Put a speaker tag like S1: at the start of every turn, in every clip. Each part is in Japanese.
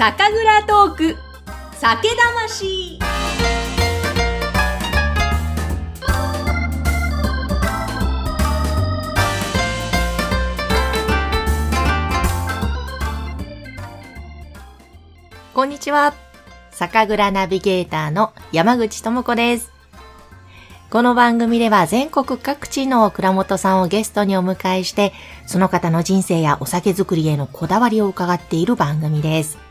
S1: 酒蔵トーク酒魂
S2: こんにちは。酒蔵ナビゲーターの山口智子です。この番組では全国各地の蔵元さんをゲストにお迎えして、その方の人生やお酒作りへのこだわりを伺っている番組です。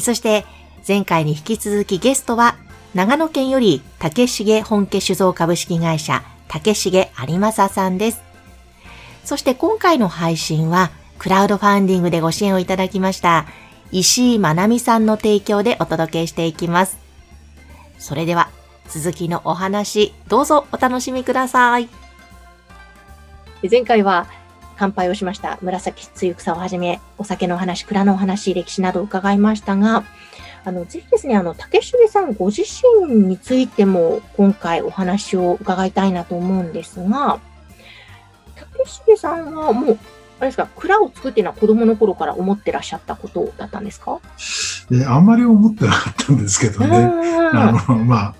S2: そして、前回に引き続きゲストは、長野県より竹重本家酒造株式会社竹重有正さんです。そして今回の配信は、クラウドファンディングでご支援をいただきました、石井まなみさんの提供でお届けしていきます。それでは、続きのお話、どうぞお楽しみください。
S3: 前回は乾杯をしました。紫つゆ草をはじめ、お酒のお話、蔵のお話、歴史などを伺いましたが、あの、ぜひですね、あの、竹重さんご自身についても今回お話を伺いたいなと思うんですが、竹重さんはもう、あれですか、蔵を作っていうのは子供の頃から思ってらっしゃったことだったんですか？
S4: えあんまり思ってなかったんですけどね。あ
S3: あ
S4: の、まあ、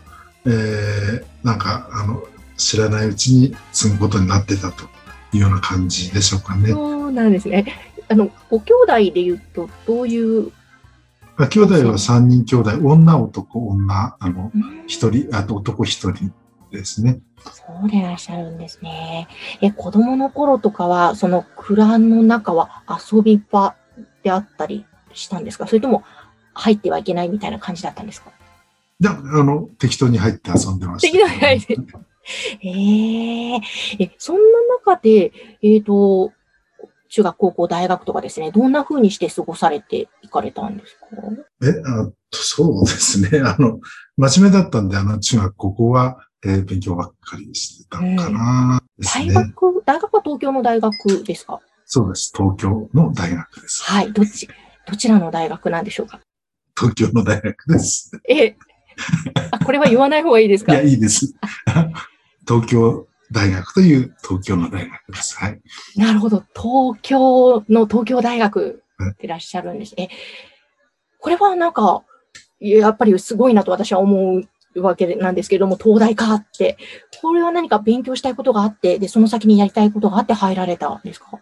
S4: えーなんか、あの、知らないうちに継ぐことになってたというような感じでしょうかね。
S3: そうなんですね。あの、ご兄弟で言うと、どういう、
S4: まあ兄弟は3人兄弟、女、男、女、あの、
S3: うん
S4: 一人、あと男一人ですね。
S3: そうでいらっしゃるんですね。え、子供の頃とかは、その蔵の中は遊び場であったりしたんですか？それとも入ってはいけないみたいな感じだったんですか？
S4: で、あの、適当に入って遊んでました。
S3: 適当に入って えええ、そんな中で、えっ、と、中学、高校、大学とかですね、どんな風にして過ごされていかれたんですか？
S4: え、あそうですね。あの、真面目だったんで、あの、中学、高校は、えー勉強ばっかりしてたかな、です
S3: 大
S4: ね。
S3: 学、大学は東京の大学ですか？
S4: そうです。東京の大学です。
S3: はい、どっち、どちらの大学なんでしょうか？
S4: 東京の大学です。
S3: え、あ、これは言わない方がいいですか？
S4: いや、いいです。東京大学という東京の大学です。はい。
S3: なるほど。東京の東京大学でいらっしゃるんですね。これはなんか、やっぱりすごいなと私は思うわけなんですけれども、東大かって。これは何か勉強したいことがあって、で、その先にやりたいことがあって入られたんですか？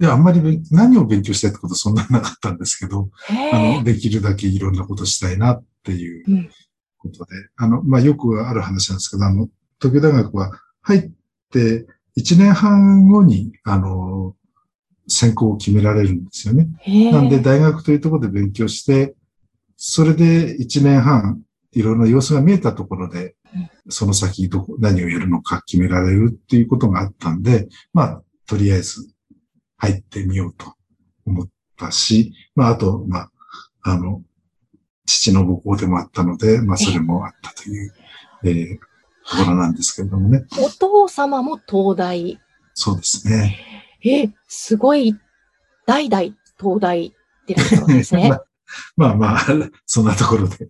S4: いや、あんまり勉何を勉強したいってことはそんななかったんですけど、あの。できるだけいろんなことしたいなっていう
S3: うん
S4: ことで、あの、まあ、よくある話なんですけど、あの、東京大学は入って1年半後に、あの、専攻を決められるんですよね。なんで大学というところで勉強して、それで1年半、いろんな様子が見えたところで
S3: うん、
S4: その先どこ、何をやるのか決められるっていうことがあったんで、まあ、とりあえず入ってみようと思ったし、まあ、あと、まあ、あの、父の母校でもあったので、まあ、それもあったという、えーところなんですけれどもね。
S3: お父様も東大。
S4: そうですね。
S3: え、すごい、代々東大でいらっしゃるわけですね。
S4: まあまあ、そんなところで。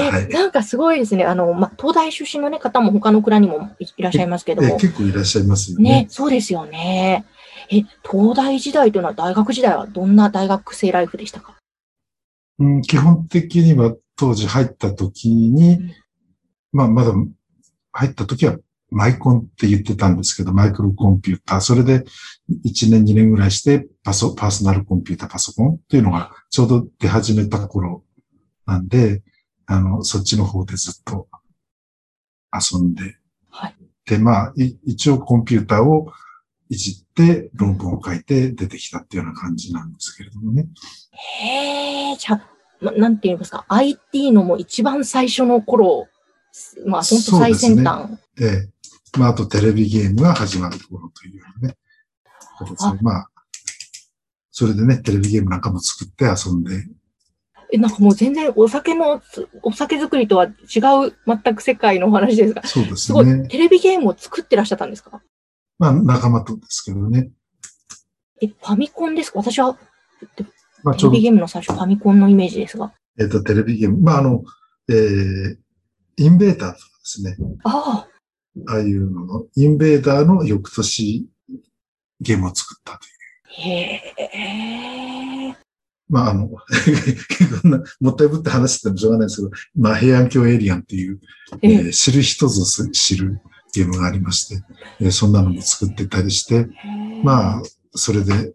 S4: は
S3: え、
S4: い。
S3: なんかすごいですね。あの、ま、東大出身の、ね、方も他の蔵にもいいらっしゃいますけども。
S4: え結構いらっしゃいますよね。
S3: ね、そうですよね。え、東大時代というのは大学時代はどんな大学生ライフでしたか？
S4: うん、基本的には当時入った時に、
S3: うん
S4: まあまだ入った時はマイコンって言ってたんですけど、マイクロコンピューター、それで1年2年ぐらいしてパソ、パーソナルコンピューター、パソコンっていうのがちょうど出始めた頃なんで、あの、そっちの方でずっと遊んで、
S3: はい。
S4: で、まあ、い一応コンピューターをいじって論文を書いて出てきたっていうような感じなんですけれどもね。
S3: へえ、じゃあ、ま、なんて言いますか、IT のも一番最初の頃、まあ、本当最先端。
S4: ええ。まあ、あとテレビゲームが始まる頃というようなね。
S3: あ
S4: まあ、それでね、テレビゲームなんかも作って遊んで、
S3: え、なんかもう全然お酒のつ、お酒作りとは違う全く世界のお話ですが、
S4: そうです
S3: すごい、
S4: ね。
S3: テレビゲームを作ってらっしゃったんですか？
S4: まあ、仲間とですけどね。
S3: え、ファミコンですか？私は、テレビ、ゲームの最初ファミコンのイメージですが。
S4: えっ、と、テレビゲーム。まあ、あの、えー、インベーダーとかですね。
S3: ああ、
S4: ああいうのの、インベーダーの翌年、ゲームを作ったという。
S3: へえ。
S4: まあ、あの、こんな、もったいぶって話しててもしょうがないですけど、まあ、平安京エイリアンっていう、え
S3: え
S4: ー知る人ぞ知るゲームがありまして、えーそんなのも作ってたりして、まあ、それで、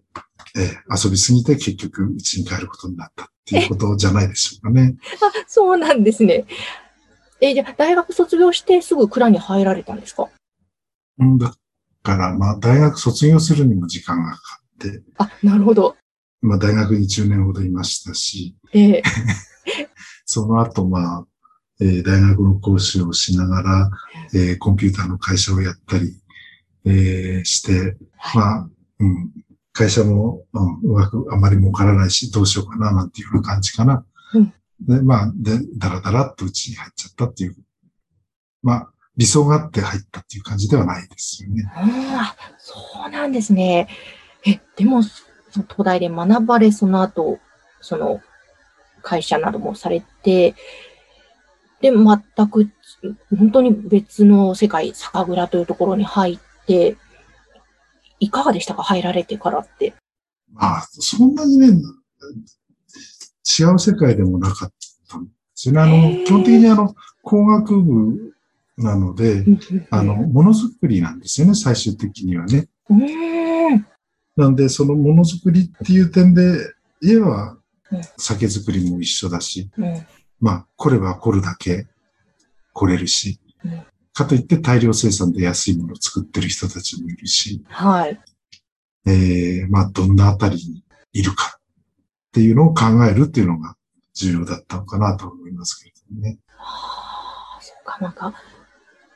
S4: えー遊びすぎて結局、家に帰ることになったっていうことじゃないでしょうかね。
S3: あ、そうなんですね。え、じゃあ、大学卒業してすぐ蔵に入られたんですか？
S4: うんだから、まあ、大学卒業するにも時間がかかって、
S3: あ、なるほど。
S4: まあ、大学に10年ほどいましたし、
S3: ええ。
S4: その後、まあ、えー大学の講師をしながら、えーコンピューターの会社をやったり、えーして、
S3: はい。
S4: まあ、うん、会社も、うん、うまくあまり儲からないし、どうしようかな、なんていうような感じかな。
S3: うん
S4: で、まあ、で、だらだらっとうちに入っちゃったっていう。まあ、理想があって入ったっていう感じではないですよね。
S3: ああ、そうなんですね。え、でも、東大で学ばれ、その後、その、会社などもされて、で、全く、本当に別の世界、酒蔵というところに入って、いかがでしたか？入られてからって。
S4: まあ、そんなにね、違う世界でもなかったんですよね。あの、基本的にあの、工学部なので、あの、ものづくりなんですよね、最終的にはね。なんで、そのものづくりっていう点で言えば
S3: うん、
S4: 酒造りも一緒だし、
S3: うん。
S4: まあ、来れば来るだけ来れるし
S3: うん、
S4: かといって大量生産で安いものを作ってる人たちもいるし、
S3: はい。
S4: えー、まあ、どんなあたりにいるかっていうのを考えるっていうのが重要だったのかなと思いますけれどもね。
S3: はあ、そうか、なんか、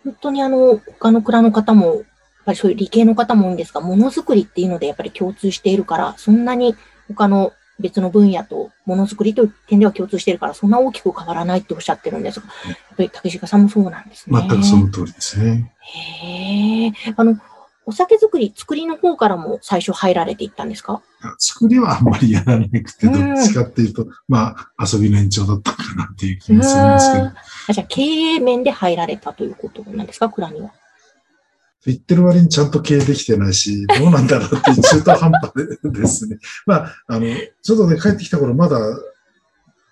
S3: 本当にあの、他の蔵の方も、やっぱりそういう理系の方も多いんですが、ものづくりっていうのでやっぱり共通しているから、そんなに他の別の分野とものづくりという点では共通しているから、そんな大きく変わらないっておっしゃってるんですが、やっぱり竹鹿さんもそうなんですね。
S4: 全くその通りですね。
S3: へえ。あの、お酒作り、作りの方からも最初入られていったんですか？
S4: 作りはあんまりやらなくて、ど
S3: うん
S4: っちかっていうと、まあ、遊びの延長だったかなっていう気もするんですけど、
S3: あじゃあ、経営面で入られたということなんですか、蔵には？
S4: 言ってる割にちゃんと経営できてないし、どうなんだろうっていう中途半端でですね。まあ、あの、ちょっとね、帰ってきた頃まだ、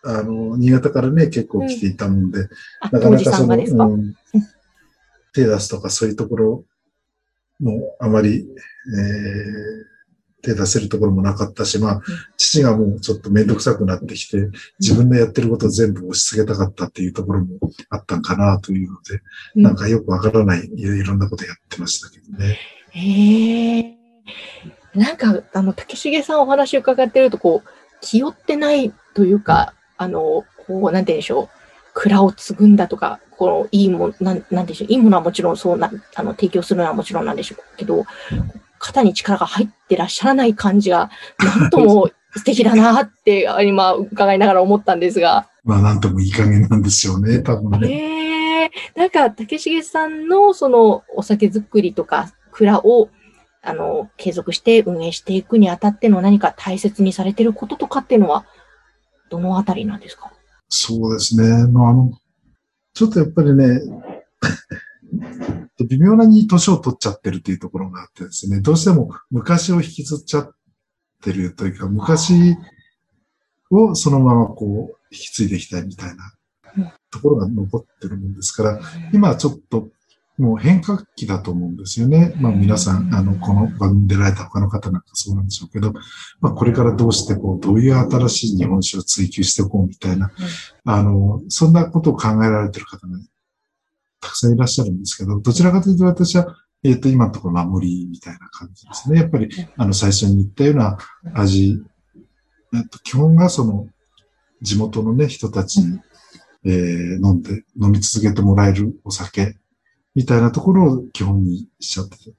S4: あの、新潟からね、結構来ていたもんで、
S3: あ、
S4: なかなかその、うん、手出すとかそういうところもあまり、えー手出せるところもなかったし、まあ、父がもうちょっとめんどくさくなってきて、自分のやってることを全部押し付けたかったっていうところもあったんかなというので、
S3: うん
S4: なんかよくわからないいろんなことやってましたけどね。
S3: へえ。なんか、あの、竹重さんお話を伺ってると、こう、気負ってないというか、あの、こう、なんて言うんでしょう。蔵を継ぐんだとか、こう、いいもん、なん、なんでしょう。いいものはもちろんそうな、あの、提供するのはもちろんなんでしょうけど、肩に力が入ってらっしゃらない感じが、なんとも素敵だなって、あ今、伺いながら思ったんですが。
S4: まあ、なんともいい加減なんでしょうね、多分ね。
S3: へえ。なんか、竹重さんの、その、お酒作りとか、蔵を、あの、継続して運営していくにあたっての何か大切にされてることとかっていうのは、どのあたりなんですか？
S4: そうですね。まあ、あの、ちょっとやっぱりね、微妙なに年を取っちゃってるっていうところがあってですね、どうしても昔を引きずっちゃってるというか、昔をそのままこう、引き継いでいきたいみたいなところが残ってるもんですから、今はちょっともう変革期だと思うんですよね。まあ皆さん、あの、この番組に出られた他の方なんかそうなんでしょうけど、まあこれからどうしてこう、どういう新しい日本酒を追求していこうみたいな、あの、そんなことを考えられてる方がたくさんいらっしゃるんですけど、どちらかというと私は、えっ、と、今のところ守りみたいな感じですね。やっぱり、あの、最初に言ったような味、えっと、基本がその、地元のね、人たちに、えー飲んで、飲み続けてもらえるお酒、みたいなところを基本にしちゃってて。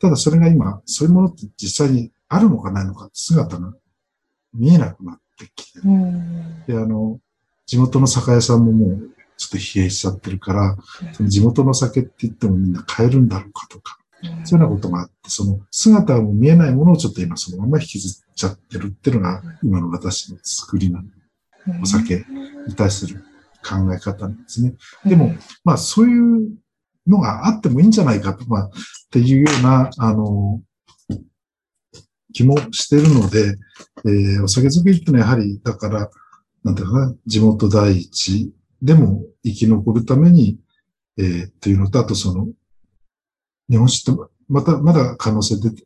S4: ただそれが今、そういうものって実際にあるのかないのか姿が見えなくなってきて。で、あの、地元の酒屋さんももうちょっと疲弊しちゃってるから、その地元の酒って言ってもみんな買えるんだろうかとか、そういうようなことがあって、その姿も見えないものをちょっと今そのまま引きずっちゃってるっていうのが今の私の作りなお酒に対する考え方なんですね。でも、まあそういうのがあってもいいんじゃないかと、ま、っていうような、あの、気もしてるので、えーお酒作りってのはやはり、だから、なんていうかな、地元第一でも生き残るために、えーっていうのと、あとその、日本酒ってまた、まだ可能性出て、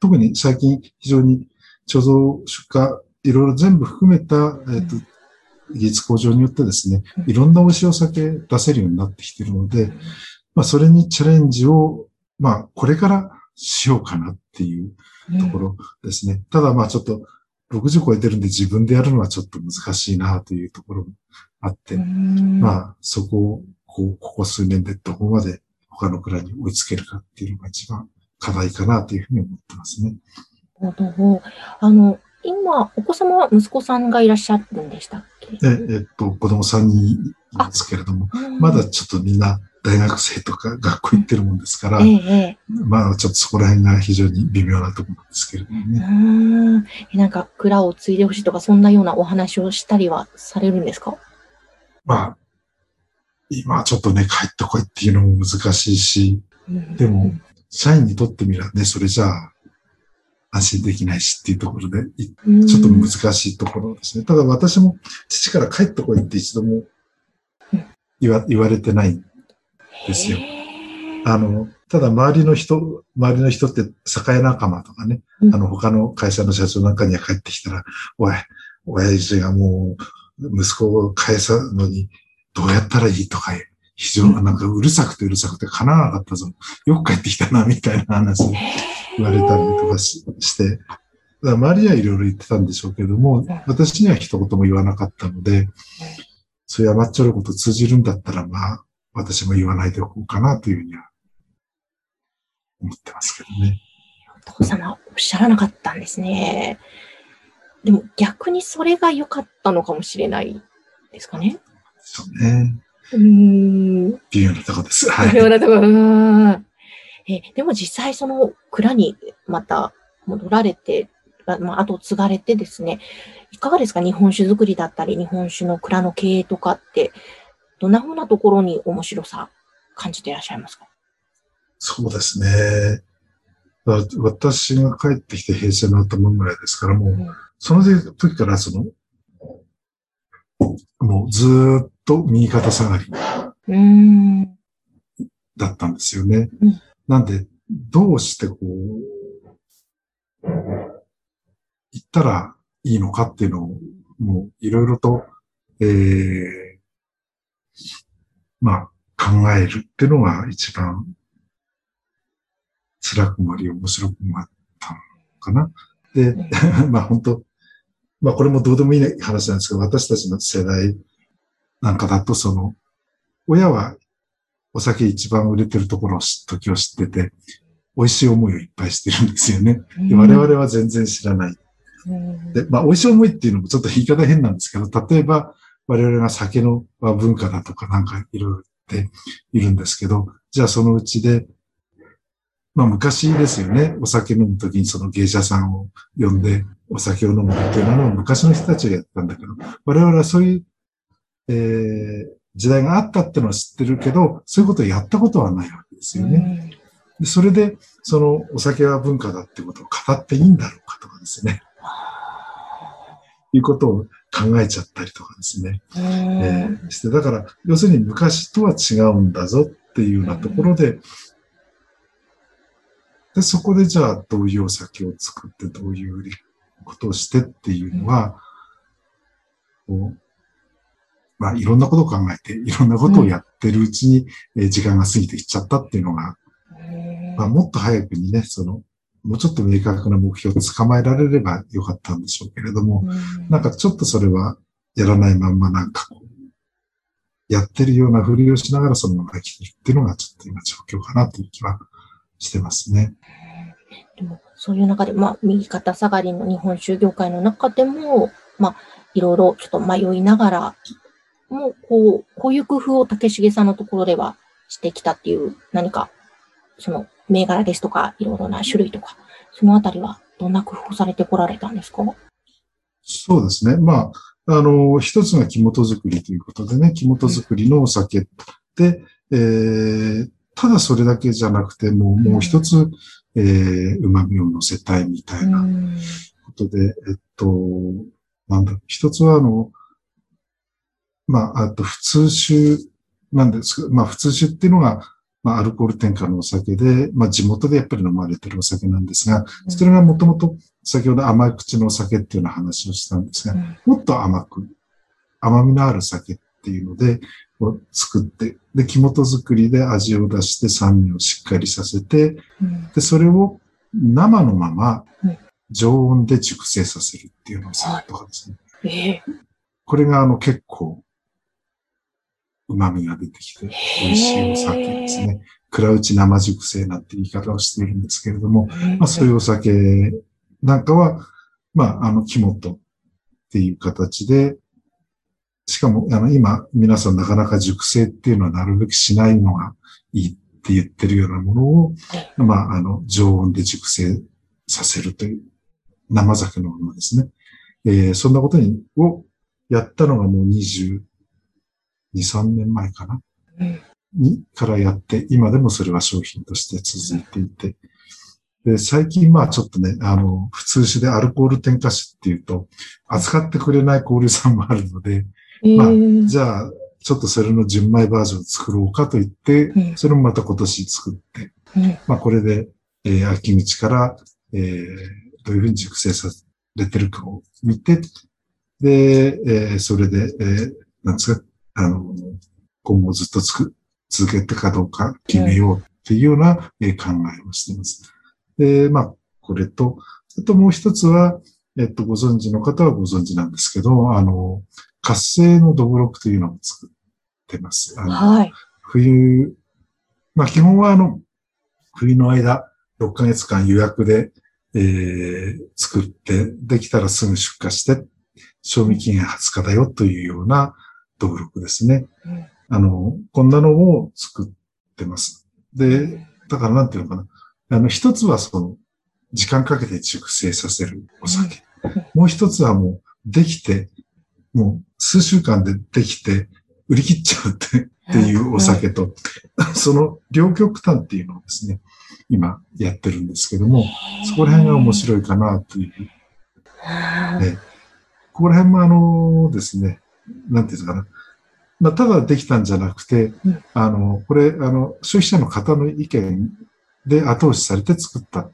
S4: 特に最近非常に貯蔵、出荷、いろいろ全部含めた、えっ、と、技術向上によってですね、いろんな美味しいお酒出せるようになってきているので、まあ、それにチャレンジを、まあ、これからしようかなっていうところですね。ただ、まあ、ちょっと、60超えてるんで自分でやるのはちょっと難しいなというところもあって、ま
S3: あ、
S4: あ、そこを、こう、ここ数年でどこまで他の蔵に追いつけるかっていうのが一番課題かなというふうに思ってますね。
S3: なるほど。あの、今、お子様は息子さんがいらっしゃるんでしたっけ？
S4: で、えっと、子供3人いますけれども、まだちょっとみんな大学生とか学校行ってるもんですから、
S3: ええ、ええ。
S4: まあちょっとそこら辺が非常に微妙なところなんですけれども
S3: う
S4: ね。
S3: ーん。えなんか、蔵を継いでほしいとか、そんなようなお話をしたりはされるんですか？
S4: まあ、今はちょっとね、帰ってこいっていうのも難しいし、でも、社員にとってみればね、それじゃあ安心できないしっていうところで、ちょっと難しいところですね。ただ私も父から帰ってこいって一度も言わ言われてない。ですよあの、ただ周りの人、周りの人って酒屋仲間とかね、
S3: うん
S4: あの他の会社の社長なんかには帰ってきたら、おい、親父がもう息子を返さんのにどうやったらいいとか、非常になんかうるさくてうるさくて叶わなかったぞ。よく帰ってきたな、みたいな話を言われたりとかしして、周りにはいろいろ言ってたんでしょうけども、私には一言も言わなかったので、そういう甘っちょろいこと通じるんだったら、まあ、私も言わないでおこうかなというふうには思ってますけどね。
S3: お父様、おっしゃらなかったんですね。でも逆にそれが良かったのかもしれないですかね。
S4: そうね。
S3: うーん。
S4: 微妙なとこです。は
S3: 微妙
S4: い。
S3: なところ。うーんえ、でも実際その蔵にまた戻られて、あまあ、後継がれてですね、いかがですか？日本酒作りだったり、日本酒の蔵の経営とかって、どんな風なところに面白さ感じていらっしゃいますか？
S4: そうですね。私が帰ってきて平成の頭ぐらいですから、もう、
S3: うん
S4: その時からその、もうずーっと右肩下がり。だったんですよね。
S3: うん
S4: なんで、どうしてこう、行ったらいいのかっていうのを、もういろいろと、ええまあ、考えるっていうのが一番辛くもあり面白くもあったのかな。で、まあ本当まあこれもどうでもいい話なんですけど、私たちの世代なんかだとその、親はお酒一番売れてるところを知時を知ってて、美味しい思いをいっぱいしてるんですよね。で我々は全然知らない。
S3: うん
S4: で、まあ美味しい思いっていうのもちょっと言い方変なんですけど、例えば我々が酒のは文化だとかなんかいろいろ言っているんですけど、じゃあそのうちで、まあ昔ですよね、お酒飲むときにその芸者さんを呼んでお酒を飲むっていうのは昔の人たちがやったんだけど、我々はそういう、えー時代があったってのは知ってるけど、そういうことをやったことはないわけですよね。でそれで、そのお酒は文化だってことを語っていいんだろうかとかですね。いうことを考えちゃったりとかですね。
S3: うん
S4: えーして、だから、要するに昔とは違うんだぞっていうようなところで、で、そこでじゃあどういうお酒を作って、どういうことをしてっていうのは、こうまあ、いろんなことを考えて、いろんなことをやってるうちに、えー時間が過ぎていっちゃったっていうのが、まあ、もっと早くにね、その、もうちょっと明確な目標を捕まえられればよかったんでしょうけれども、なんかちょっとそれはやらないまんまなんかこう、やってるようなふりをしながらそのまま生きてるっていうのがちょっと今状況かなという気はしてますね。
S3: でも、そういう中で、まあ、右肩下がりの日本酒業界の中でも、まあ、いろいろちょっと迷いながら、もう、こう、こういう工夫を竹重さんのところではしてきたっていう、何か、その、銘柄ですとか、いろいろな種類とか、そのあたりは、どんな工夫をされてこられたんですか？
S4: そうですね。まあ、あの、一つが木本作りということでね、木本作りのお酒で、えーただそれだけじゃなくて、もう、もう一つ、えー、旨味を乗せたいみたいな
S3: うん。
S4: ことで、えっと、なんだろう、一つはあの、まあ、あと普通酒なんですけど、まあ普通酒っていうのが、まあアルコール添加のお酒で、まあ地元でやっぱり飲まれてるお酒なんですが、それがもともと先ほど甘い口のお酒っていうような話をしたんですが、もっと甘く、甘みのある酒っていうので、こう作って、で、木元作りで味を出して酸味をしっかりさせて、
S3: うん。
S4: で、それを生のまま
S3: うん。
S4: 常温で熟成させるっていうのをするとかですね。
S3: ええ
S4: これがあの結構旨味が出てきて美味しいお酒ですね。蔵打ち生熟成なんて言い方をしているんですけれども、まあそういうお酒なんかは、まああの木本っていう形で、しかもあの今皆さんなかなか熟成っていうのはなるべくしないのがいいって言ってるようなものを、まああの常温で熟成させるという生酒のものですね。えーそんなことに、をやったのがもう22、3年前かな。
S3: うん。
S4: に、からやって、今でもそれは商品として続いていて、で、最近まあちょっとね、あの、普通酒でアルコール添加酒っていうと、扱ってくれない交流さんもあるので、まあ
S3: ええ
S4: じゃあ、ちょっとそれの純米バージョンを作ろうかと言って
S3: う、ん。
S4: それもまた今年作って、
S3: うん。
S4: まあこれで、えー秋道から、えーどういうふうに熟成されてるかを見て、で、えーそれで、えーなんですか、あの、今後ずっとつく続けてかどうか決めようっていうような、えー考えをしています。で、まあ、これと、あともう一つは、えっと、ご存知の方はご存知なんですけど、あの、活性のドブロクというのを作ってます。あの
S3: はい。
S4: 冬、まあ基本はあの、冬の間、6ヶ月間予約で、えー作って、できたらすぐ出荷して、賞味期限20日だよというようなドブロクですね。
S3: うん
S4: あの、こんなのを作ってます。で、だからなんていうのかな。あの、一つはその、時間かけて熟成させるお酒。もう一つはもう、できて、もう数週間でできて、売り切っちゃうってっていうお酒と、その両極端っていうのをですね、今やってるんですけども、そこら辺が面白いかなという。ここら辺もあのですね、なんていうんですかな。まあ、ただできたんじゃなくて
S3: うん、
S4: あの、これ、あの、消費者の方の意見で後押しされて作った。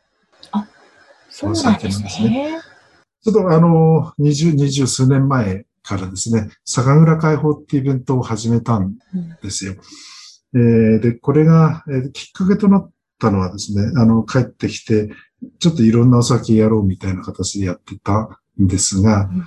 S3: そうなんですね。
S4: ちょっとあの、二十、二十数年前からですね、酒蔵解放っていうイベントを始めたん
S3: うん
S4: ですよ。えーで、これが、えーきっかけとなったのはですね、あの、帰ってきて、ちょっといろんなお酒やろうみたいな形でやってたんですが、
S3: うん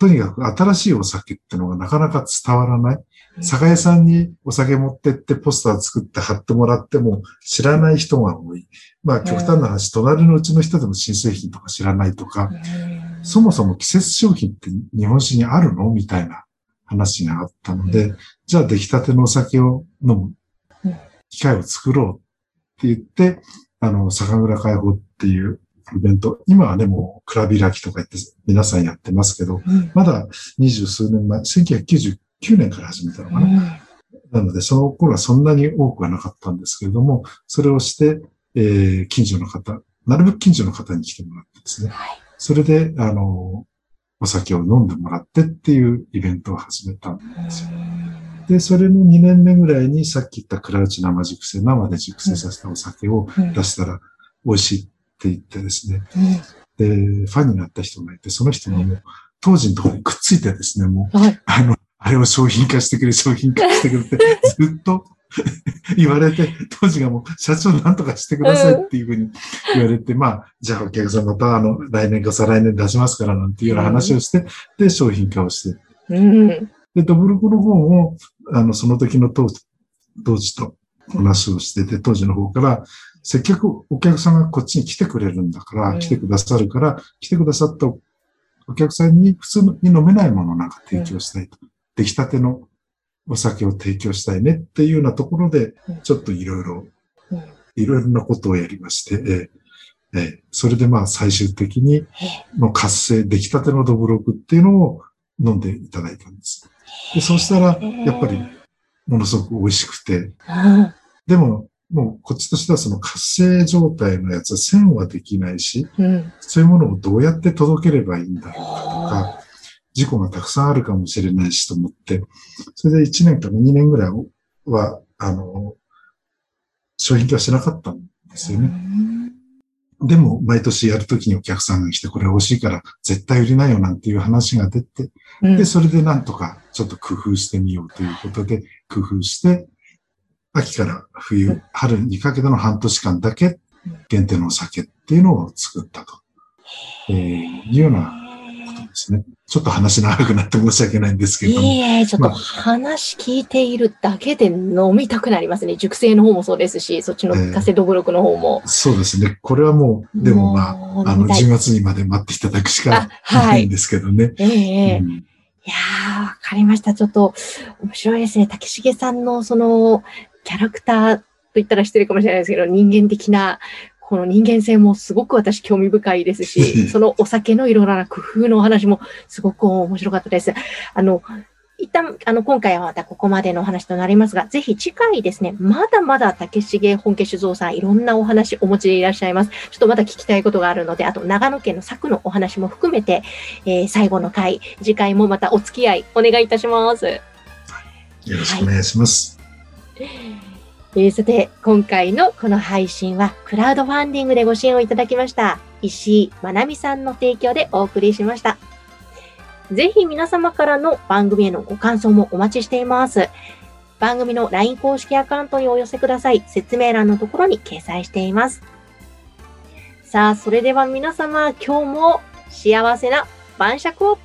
S4: とにかく新しいお酒ってのがなかなか伝わらない。
S3: うん。
S4: 酒屋さんにお酒持ってってポスター作って貼ってもらっても知らない人が多い。まあ極端な話、隣のうちの人でも新製品とか知らないとか、
S3: うん。
S4: そもそも季節商品って日本酒にあるのみたいな話があったので、じゃあ出来たてのお酒を飲む。
S3: うん。
S4: 機会を作ろうって言って、あの、酒蔵解放っていうイベント、今はね、もう、蔵開きとか言って皆さんやってますけど、
S3: うん。
S4: まだ二十数年前、1999年から始めたのかな。なので、その頃はそんなに多くはなかったんですけれども、それをして、えー近所の方、なるべく近所の方に来てもらってですね、
S3: はい。
S4: それで、あの、お酒を飲んでもらってっていうイベントを始めたんですよ。で、それの2年目ぐらいにさっき言った蔵打ち生熟成、生で熟成させたお酒を
S3: うん。
S4: 出したら美味しいって言ってですね、
S3: うん
S4: で、ファンになった人がいて、その人がもう当時のところにくっついてですね、もう、
S3: はい。
S4: あの、あれを商品化してくれ、商品化してくれって、ずっと 言われて、当時がもう、社長なんとかしてくださいっていうふうに言われて、まあ、じゃあお客さんまたあの、来年か再来年出しますからなんていうような話をして、で、商品化をして、
S3: うん。
S4: で、ドブロクの方も、あの、その時の当時と話をしてて、当時の方から、せっかくお客さんがこっちに来てくれるんだから、
S3: うん。
S4: 来てくださるから、来てくださったお客さんに普通に飲めないものなんか提供したいと。出来たてのお酒を提供したいねっていうようなところで
S3: うん、
S4: ちょっといろいろ、
S3: うん。
S4: いろいろなことをやりまして、ええええ。それでまあ最終的に、の活性、出来たてのドブロクっていうのを飲んでいただいたんです。で、そうしたら、やっぱり、ものすごく美味しくて、
S3: うん。
S4: でも、もうこっちとしてはその活性状態のやつは線はできないし、
S3: うん。
S4: そういうものをどうやって届ければいいんだろうとか、事故がたくさんあるかもしれないしと思って、それで1年から2年ぐらいは、あの、商品化しなかったんですよね。でも、毎年やるときにお客さんが来て、これ欲しいから絶対売りなよなんていう話が出て、
S3: うん
S4: で、それでなんとかちょっと工夫してみようということで、工夫して、秋から冬、春にかけての半年間だけ限定のお酒っていうのを作ったと、えーいうようなことですね。ちょっと話長くなって申し訳ないんですけれども。
S3: いいえ、ちょっと
S4: まあ
S3: 話聞いているだけで飲みたくなりますね。熟成の方もそうですし、そっちのカセドブロクの方も。
S4: そうですね。これはもう、でもまあ、あの、
S3: もう飲みたい
S4: 10月にまで待っていただくし
S3: あ
S4: か
S3: は
S4: ないいんですけどね。
S3: ええええ
S4: うん
S3: いやー、わかりました。ちょっと、面白いですね。竹重さんのその、キャラクターと言ったら失礼かもしれないですけど、人間的な、この人間性もすごく私興味深いですし、そのお酒のいろいろな工夫のお話もすごく面白かったです。あの、一旦、あの、今回はまたここまでのお話となりますが、ぜひ次回ですね、まだまだ竹重本家酒造さん、いろんなお話お持ちでいらっしゃいます。ちょっとまだ聞きたいことがあるので、あと長野県の佐久のお話も含めて、えー最後の回、次回もまたお付き合いお願いいたします。
S4: よろしくお願いします。
S3: えーさて、今回のこの配信は、クラウドファンディングでご支援をいただきました、石井まなみさんの提供でお送りしました。ぜひ皆様からの番組へのご感想もお待ちしています。番組の LINE 公式アカウントにお寄せください。説明欄のところに掲載しています。さあ、それでは皆様、今日も幸せな晩酌を